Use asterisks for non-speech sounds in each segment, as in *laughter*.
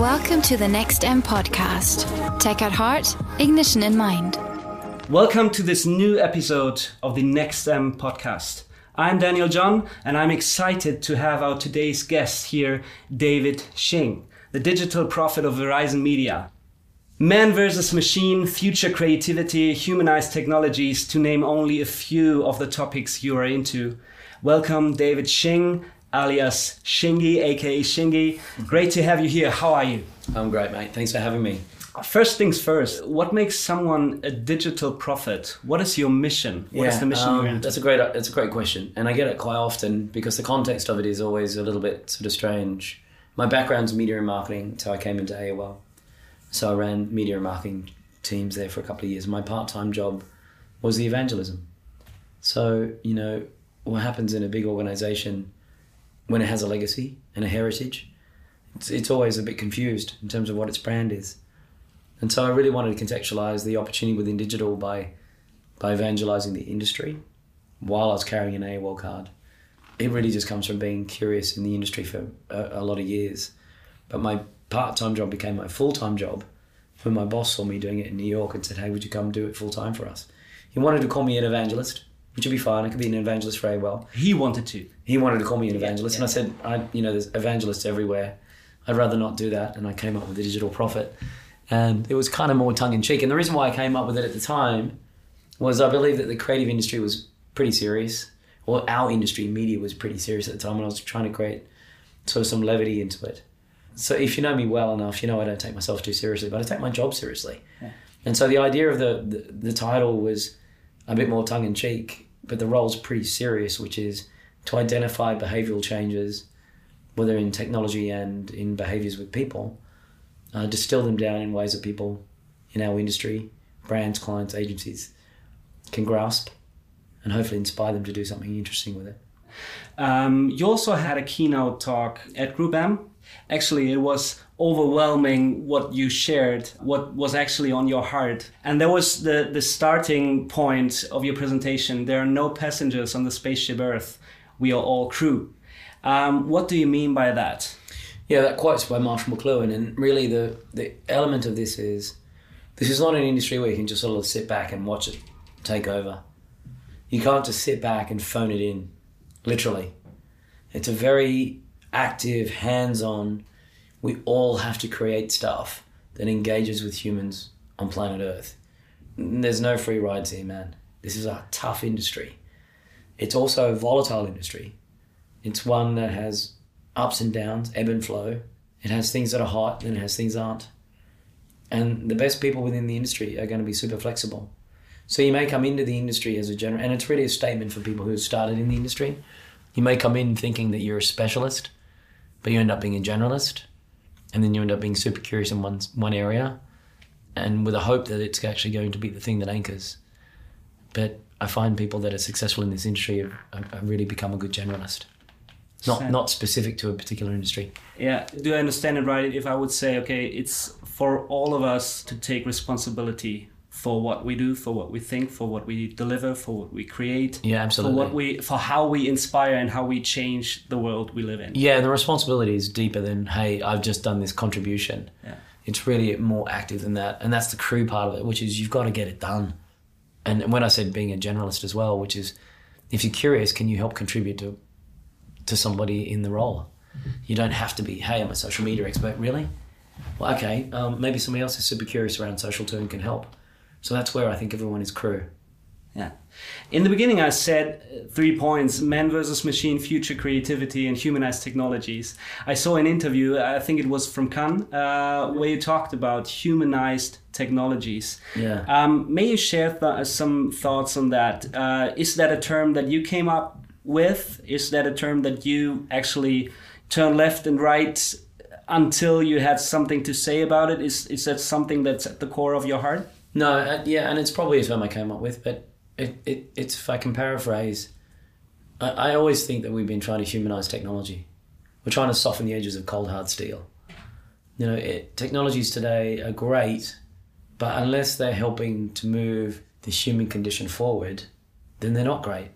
Welcome to the NextM podcast. Tech at heart, ignition in mind. Welcome to this new episode of the NextM podcast. I'm Daniel John, and I'm excited to have our today's guest here, David Shing, the digital prophet of Verizon Media. Man versus machine, future creativity, humanized technologies, to name only a few of the topics you are into. Welcome, David Shing, alias Shingy, aka Shingy. Great to have you here. How are you? I'm great, mate. Thanks for having me. First things first, what makes someone a digital prophet? What is your mission? What is the mission um, you're into? That's a great. That's a great question, and I get it quite often because the context of it is always a little bit sort of strange. My background's media and marketing, so I came into AOL. So I ran media and marketing teams there for a couple of years. My part-time job was the evangelism. So you know what happens in a big organization when it has a legacy and a heritage. It's, it's always a bit confused in terms of what its brand is. And so I really wanted to contextualize the opportunity within digital by by evangelizing the industry while I was carrying an AOL card. It really just comes from being curious in the industry for a, a lot of years. But my part time job became my full time job when my boss saw me doing it in New York and said, Hey, would you come do it full time for us? He wanted to call me an evangelist, which would be fine. I could be an evangelist very well. he wanted to. He wanted to call me an evangelist, and I said, I, you know, there's evangelists everywhere. I'd rather not do that, and I came up with the digital prophet, and it was kind of more tongue in cheek. And the reason why I came up with it at the time was I believe that the creative industry was pretty serious, or our industry, media, was pretty serious at the time, and I was trying to create sort of some levity into it. So if you know me well enough, you know I don't take myself too seriously, but I take my job seriously. And so the idea of the, the the title was a bit more tongue in cheek, but the role's pretty serious, which is to identify behavioral changes, whether in technology and in behaviors with people, uh, distill them down in ways that people in our industry, brands, clients, agencies, can grasp, and hopefully inspire them to do something interesting with it. Um, you also had a keynote talk at GroupM. Actually, it was overwhelming what you shared, what was actually on your heart. And that was the, the starting point of your presentation. There are no passengers on the spaceship Earth. We are all crew. Um, what do you mean by that? Yeah, that quote's by Marshall McLuhan, and really the the element of this is this is not an industry where you can just sort of sit back and watch it take over. You can't just sit back and phone it in, literally. It's a very active, hands-on. We all have to create stuff that engages with humans on planet Earth. There's no free rides here, man. This is a tough industry. It's also a volatile industry. It's one that has ups and downs, ebb and flow. It has things that are hot, and it has things that aren't. And the best people within the industry are going to be super flexible. So you may come into the industry as a general, and it's really a statement for people who started in the industry. You may come in thinking that you're a specialist, but you end up being a generalist, and then you end up being super curious in one one area, and with a hope that it's actually going to be the thing that anchors. But I find people that are successful in this industry have, have really become a good generalist, not not specific to a particular industry. Yeah, do I understand it right if I would say, okay, it's for all of us to take responsibility for what we do, for what we think, for what we deliver, for what we create, Yeah, for what we, for how we inspire and how we change the world we live in. Yeah, the responsibility is deeper than hey, I've just done this contribution. Yeah. It's really more active than that, and that's the crew part of it, which is you've got to get it done. And when I said being a generalist as well, which is if you're curious, can you help contribute to to somebody in the role? You don't have to be, hey, I'm a social media expert, really. Well, okay, um, maybe somebody else is super curious around social too and can help. So that's where I think everyone is crew. Yeah. In the beginning, I said uh, three points man versus machine, future creativity, and humanized technologies. I saw an interview, I think it was from Cannes, uh, where you talked about humanized technologies. Yeah. Um, may you share th- some thoughts on that? Uh, is that a term that you came up with? Is that a term that you actually turn left and right until you had something to say about it? Is, is that something that's at the core of your heart? No, uh, yeah, and it's probably a term I came up with, but it, it it's if I can paraphrase, I, I always think that we've been trying to humanize technology. We're trying to soften the edges of cold hard steel. You know, it, technologies today are great, but unless they're helping to move the human condition forward, then they're not great.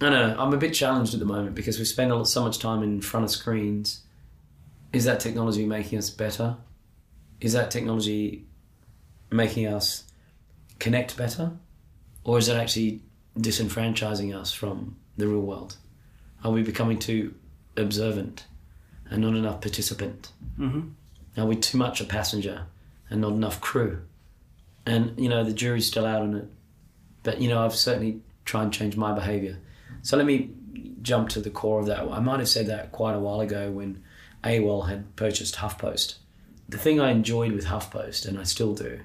I know. I'm a bit challenged at the moment because we spend so much time in front of screens is that technology making us better? Is that technology making us connect better? Or is it actually disenfranchising us from the real world? Are we becoming too observant and not enough participant? Mm-hmm. Are we too much a passenger and not enough crew? And, you know, the jury's still out on it. But, you know, I've certainly tried and change my behavior. So let me jump to the core of that. I might have said that quite a while ago when AOL had purchased HuffPost. The thing I enjoyed with HuffPost, and I still do,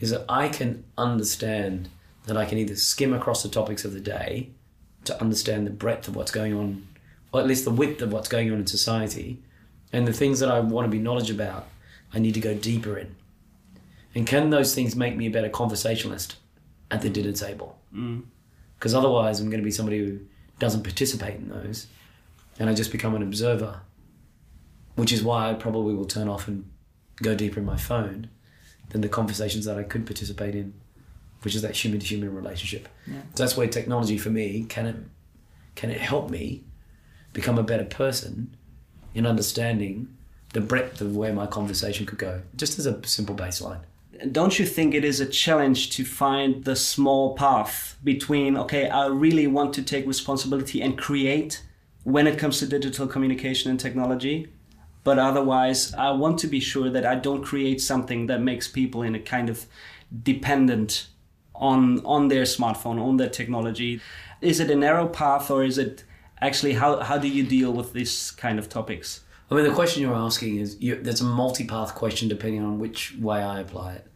is that I can understand that I can either skim across the topics of the day to understand the breadth of what's going on, or at least the width of what's going on in society, and the things that I want to be knowledge about, I need to go deeper in. And can those things make me a better conversationalist at the dinner table? Mm. Because otherwise, I'm going to be somebody who doesn't participate in those, and I just become an observer, which is why I probably will turn off and go deeper in my phone than the conversations that I could participate in, which is that human to human relationship. Yeah. So that's where technology for me can it can it help me become a better person in understanding the breadth of where my conversation could go, just as a simple baseline. Don't you think it is a challenge to find the small path between, okay, I really want to take responsibility and create when it comes to digital communication and technology, but otherwise, I want to be sure that I don't create something that makes people in a kind of dependent on on their smartphone, on their technology. Is it a narrow path, or is it actually how how do you deal with these kind of topics? I mean, the question you're asking is you, there's a multi-path question depending on which way I apply it.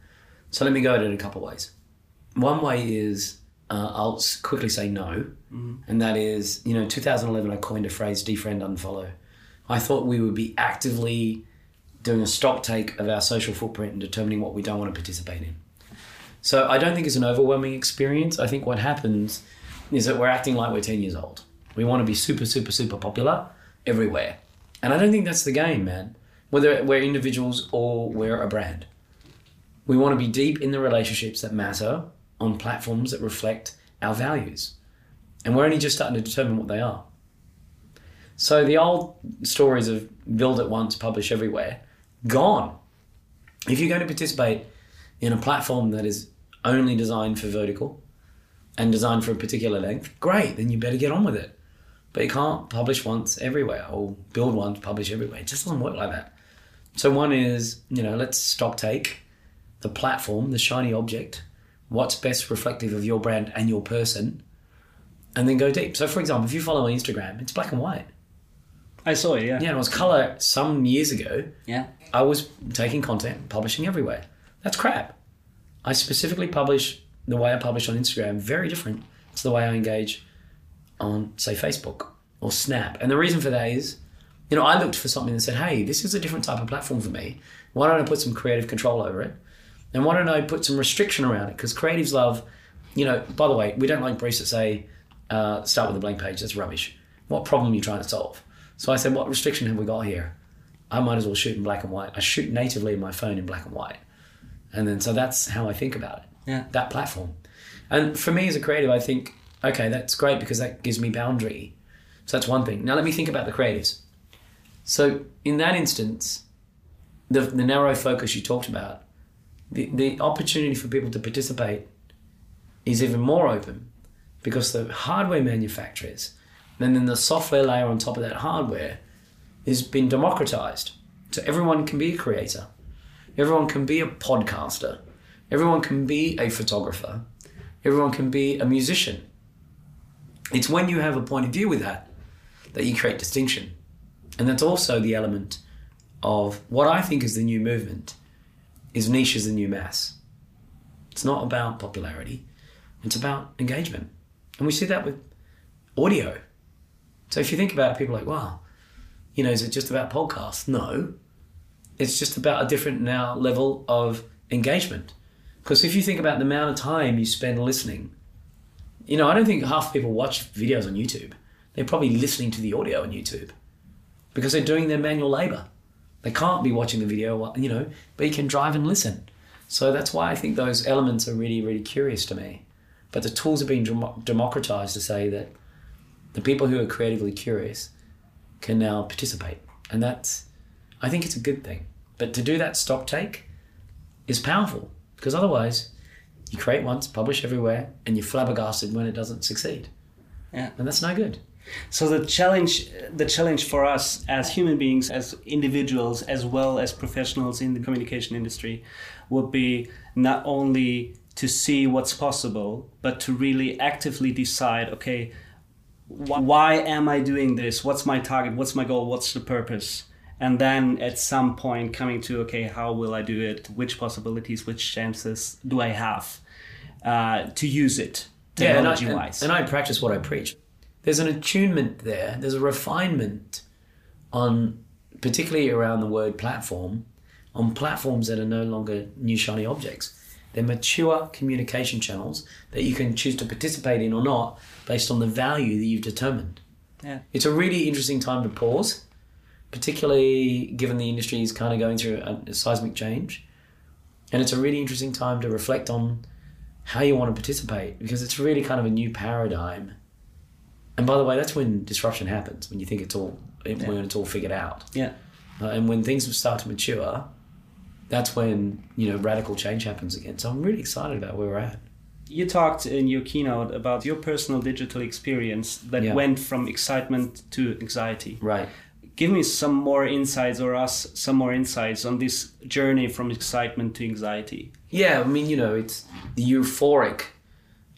So let me go at it a couple ways. One way is uh, I'll quickly say no, and that is you know 2011 I coined a phrase defriend unfollow. I thought we would be actively doing a stock take of our social footprint and determining what we don't want to participate in. So I don't think it's an overwhelming experience. I think what happens is that we're acting like we're 10 years old. We want to be super, super, super popular everywhere. And I don't think that's the game, man. Whether we're individuals or we're a brand. We want to be deep in the relationships that matter on platforms that reflect our values. And we're only just starting to determine what they are. So the old stories of build it once, publish everywhere, gone. If you're going to participate in a platform that is only designed for vertical and designed for a particular length, great, then you better get on with it. But you can't publish once everywhere or build once, publish everywhere. It just doesn't work like that. So one is, you know, let's stock take the platform, the shiny object, what's best reflective of your brand and your person, and then go deep. So for example, if you follow on Instagram, it's black and white. I saw it, yeah. Yeah, it was color some years ago. Yeah. I was taking content, publishing everywhere. That's crap. I specifically publish the way I publish on Instagram very different to the way I engage on, say, Facebook or Snap. And the reason for that is, you know, I looked for something that said, hey, this is a different type of platform for me. Why don't I put some creative control over it? And why don't I put some restriction around it? Because creatives love, you know, by the way, we don't like briefs that say, uh, start with a blank page. That's rubbish. What problem are you trying to solve? So I said, what restriction have we got here? I might as well shoot in black and white. I shoot natively in my phone in black and white. And then, so that's how I think about it. Yeah. That platform. And for me as a creative, I think, okay, that's great because that gives me boundary. So that's one thing. Now let me think about the creatives. So in that instance, the, the narrow focus you talked about, the, the opportunity for people to participate is even more open because the hardware manufacturers and then the software layer on top of that hardware has been democratized. So everyone can be a creator, everyone can be a podcaster, everyone can be a photographer, everyone can be a musician. It's when you have a point of view with that that you create distinction. And that's also the element of what I think is the new movement is niche is the new mass. It's not about popularity, it's about engagement. And we see that with audio. So if you think about it, people are like, wow, you know, is it just about podcasts? No. It's just about a different now level of engagement. Because if you think about the amount of time you spend listening, you know, I don't think half people watch videos on YouTube. They're probably listening to the audio on YouTube because they're doing their manual labor. They can't be watching the video, you know, but you can drive and listen. So that's why I think those elements are really, really curious to me. But the tools are being democratized to say that the people who are creatively curious can now participate. And that's, I think it's a good thing. But to do that stock take is powerful because otherwise you create once, publish everywhere, and you're flabbergasted when it doesn't succeed. Yeah. And that's no good. So the challenge, the challenge for us as human beings, as individuals, as well as professionals in the communication industry, would be not only to see what's possible, but to really actively decide, okay, wh- why am I doing this? What's my target? What's my goal? What's the purpose? And then at some point coming to, okay, how will I do it? Which possibilities, which chances do I have uh, to use it technology and I, wise? And, and I practice what I preach. There's an attunement there. There's a refinement on, particularly around the word platform, on platforms that are no longer new shiny objects. They're mature communication channels that you can choose to participate in or not based on the value that you've determined. yeah. It's a really interesting time to pause, particularly given the industry is kind of going through a, a seismic change. And it's a really interesting time to reflect on how you want to participate because it's really kind of a new paradigm. And by the way, that's when disruption happens when you think it's all when it's all figured out. Yeah. Uh, and when things start to mature, that's when you know radical change happens again. So I'm really excited about where we're at. You talked in your keynote about your personal digital experience that Yeah. went from excitement to anxiety. Right. Give me some more insights, or us some more insights on this journey from excitement to anxiety. Yeah, I mean, you know, it's the euphoric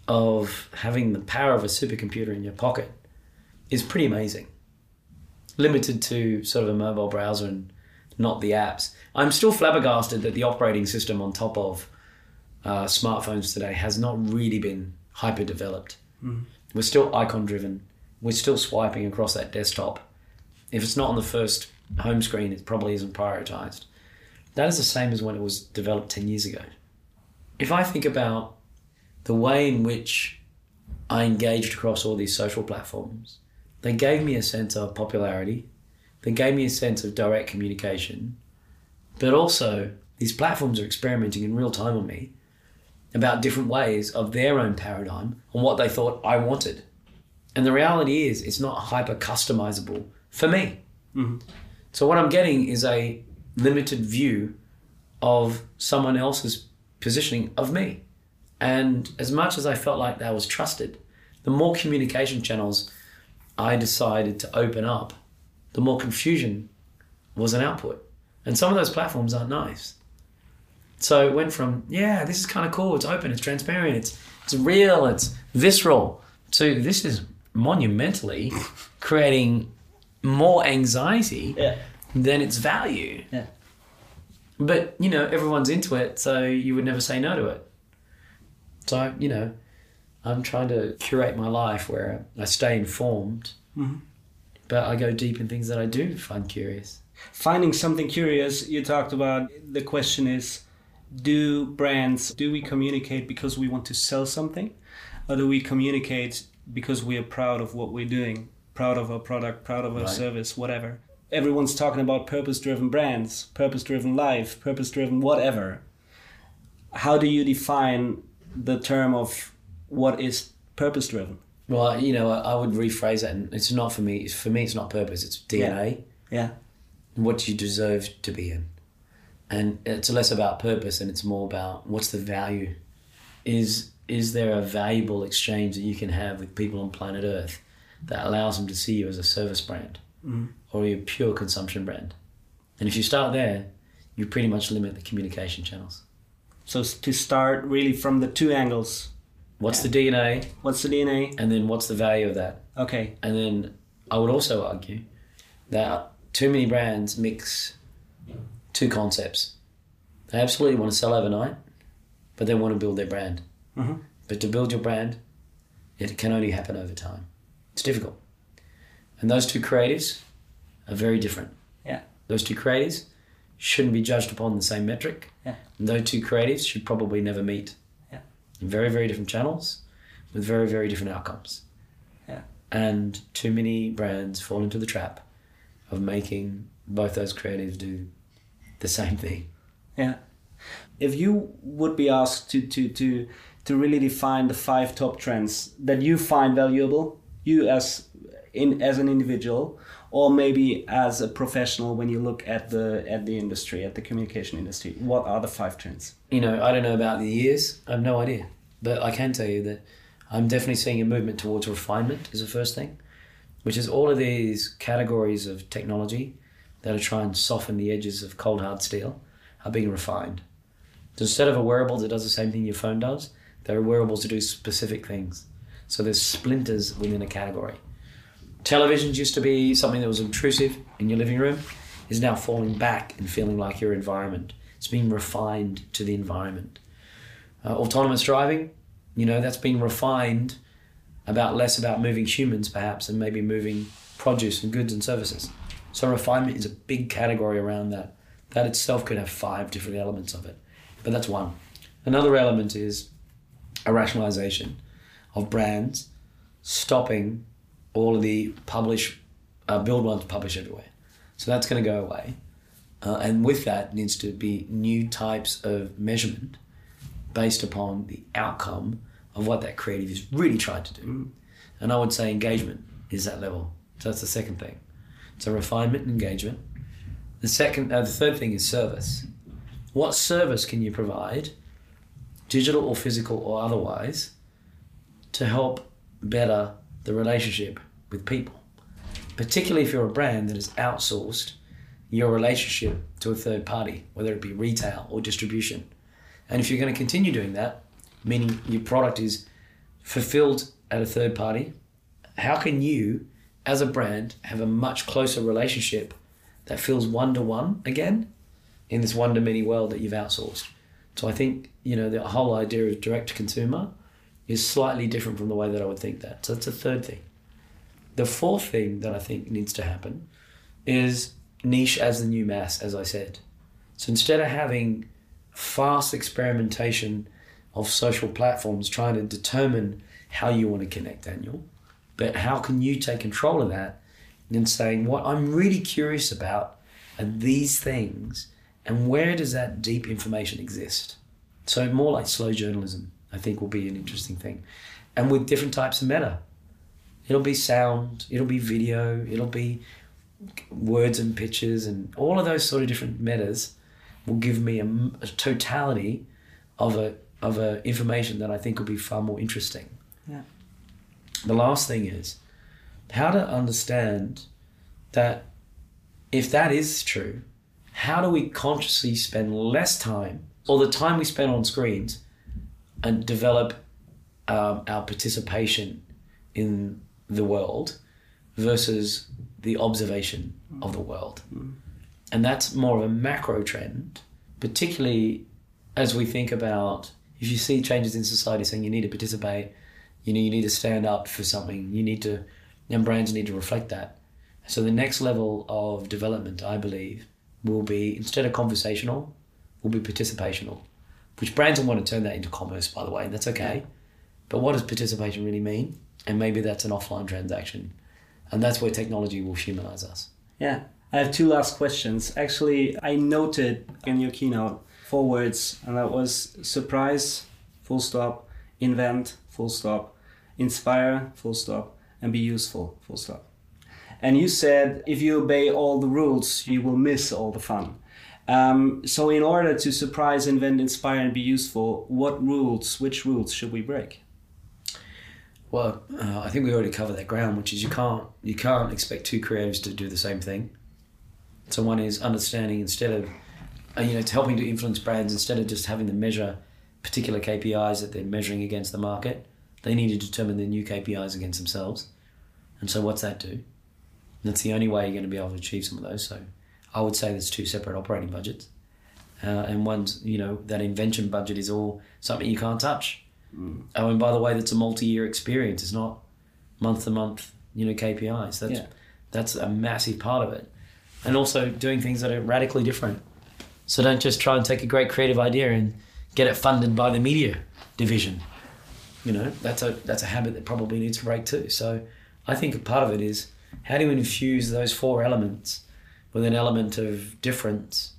of having the power of a supercomputer in your pocket is pretty amazing. Limited to sort of a mobile browser and not the apps. I'm still flabbergasted that the operating system on top of uh, smartphones today has not really been hyper developed. We're still icon driven. We're still swiping across that desktop. If it's not on the first home screen, it probably isn't prioritized. That is the same as when it was developed 10 years ago. If I think about the way in which I engaged across all these social platforms, they gave me a sense of popularity, they gave me a sense of direct communication, but also these platforms are experimenting in real time on me about different ways of their own paradigm and what they thought I wanted. And the reality is, it's not hyper customizable for me. Mm-hmm. So, what I'm getting is a limited view of someone else's positioning of me. And as much as I felt like that was trusted, the more communication channels I decided to open up, the more confusion was an output. And some of those platforms aren't nice. So it went from, yeah, this is kind of cool, it's open, it's transparent, it's, it's real, it's visceral, to this is monumentally *laughs* creating more anxiety Yeah. than its value. Yeah. But, you know, everyone's into it, so you would never say no to it. So, you know, I'm trying to curate my life where I stay informed, mm-hmm. But I go deep in things that I do find curious. Finding something curious, you talked about the question is do brands, do we communicate because we want to sell something? Or do we communicate because we are proud of what we're doing, proud of our product, proud of our Right. service, whatever? Everyone's talking about purpose driven brands, purpose driven life, purpose driven whatever. How do you define the term of what is purpose driven? Well, you know, I, I would rephrase that, and it's not for me. For me, it's not purpose. It's DNA. Yeah. What you deserve to be in, and it's less about purpose, and it's more about what's the value. Is is there a valuable exchange that you can have with people on planet Earth that allows them to see you as a service brand, mm. or are a pure consumption brand? And if you start there, you pretty much limit the communication channels. So to start really from the two angles. What's the DNA, What's the DNA? and then what's the value of that? Okay. And then I would also argue that too many brands mix two concepts. They absolutely want to sell overnight, but they want to build their brand. Mhm. But to build your brand, it can only happen over time. It's difficult. And those two creatives are very different. Yeah. Those two creatives shouldn't be judged upon the same metric. Yeah. And those two creatives should probably never meet. In very, very different channels with very, very different outcomes. Yeah. And too many brands fall into the trap of making both those creatives do the same thing. Yeah. If you would be asked to to to to really define the five top trends that you find valuable, you as in as an individual or maybe as a professional when you look at the at the industry at the communication industry what are the five trends You know, I don't know about the years. I have no idea, but I can tell you that I'm definitely seeing a movement towards refinement. Is the first thing, which is all of these categories of technology that are trying to soften the edges of cold hard steel are being refined. So instead of a wearable that does the same thing your phone does, there are wearables that do specific things. So there's splinters within a category. Televisions used to be something that was intrusive in your living room, is now falling back and feeling like your environment. It's being refined to the environment. Uh, autonomous driving, you know, that's been refined about less about moving humans perhaps and maybe moving produce and goods and services. So refinement is a big category around that. That itself could have five different elements of it, but that's one. Another element is a rationalization of brands stopping all of the publish, uh, build once, publish everywhere. So that's going to go away. Uh, and with that needs to be new types of measurement based upon the outcome of what that creative is really trying to do. And I would say engagement is that level. So that's the second thing. So refinement and engagement. The second, uh, the third thing is service. What service can you provide, digital or physical or otherwise, to help better the relationship with people? Particularly if you're a brand that has outsourced your relationship to a third party, whether it be retail or distribution. And if you're going to continue doing that, meaning your product is fulfilled at a third party, how can you, as a brand, have a much closer relationship that feels one to one again in this one to many world that you've outsourced? So I think, you know, the whole idea of direct to consumer is slightly different from the way that I would think that. So that's a third thing. The fourth thing that I think needs to happen is niche as the new mass, as I said. So instead of having fast experimentation of social platforms trying to determine how you want to connect, Daniel, but how can you take control of that and saying, what I'm really curious about are these things and where does that deep information exist? So more like slow journalism, I think will be an interesting thing. And with different types of meta. It'll be sound, it'll be video, it'll be words and pictures and all of those sort of different metas will give me a, a totality of a of a information that I think will be far more interesting. Yeah. The last thing is how to understand that if that is true, how do we consciously spend less time or the time we spend on screens and develop um, our participation in the world versus the observation of the world. And that's more of a macro trend, particularly as we think about if you see changes in society saying you need to participate, you know, you need to stand up for something, you need to, and brands need to reflect that. So the next level of development, I believe, will be instead of conversational, will be participational, which brands will want to turn that into commerce, by the way, and that's okay. But what does participation really mean? And maybe that's an offline transaction. And that's where technology will humanize us. Yeah. I have two last questions. Actually, I noted in your keynote four words, and that was surprise, full stop, invent, full stop, inspire, full stop, and be useful, full stop. And you said if you obey all the rules, you will miss all the fun. Um, so, in order to surprise, invent, inspire, and be useful, what rules, which rules should we break? Well, uh, I think we already covered that ground, which is you can't you can't expect two creatives to do the same thing. So one is understanding instead of uh, you know it's helping to influence brands instead of just having them measure particular KPIs that they're measuring against the market. They need to determine their new KPIs against themselves. And so what's that do? That's the only way you're going to be able to achieve some of those. So I would say there's two separate operating budgets. Uh, and one's, you know, that invention budget is all something you can't touch. Mm. Oh, and by the way, that's a multi-year experience. It's not month to month, you know, KPIs. That's Yeah. that's a massive part of it. And also doing things that are radically different. So don't just try and take a great creative idea and get it funded by the media division. You know, that's a that's a habit that probably needs to break too. So I think a part of it is how do you infuse those four elements with an element of difference,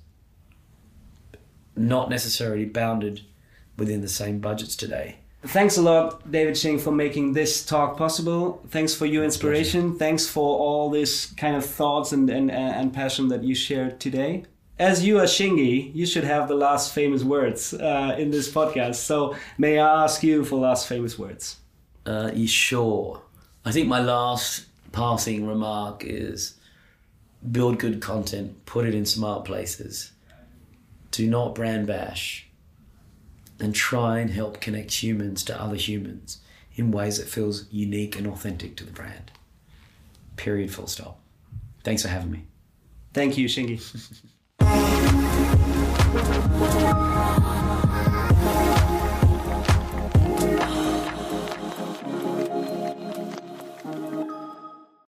not necessarily bounded within the same budgets today, Thanks a lot, David Shing, for making this talk possible. Thanks for your inspiration. Thanks for all this kind of thoughts and, and, and passion that you shared today. As you are Shingy, you should have the last famous words uh, in this podcast. So may I ask you for last famous words? Uh, you sure? I think my last passing remark is build good content, put it in smart places. Do not brand bash and try and help connect humans to other humans in ways that feels unique and authentic to the brand. Period, full stop. Thanks for having me. Thank you, Shingy. *laughs*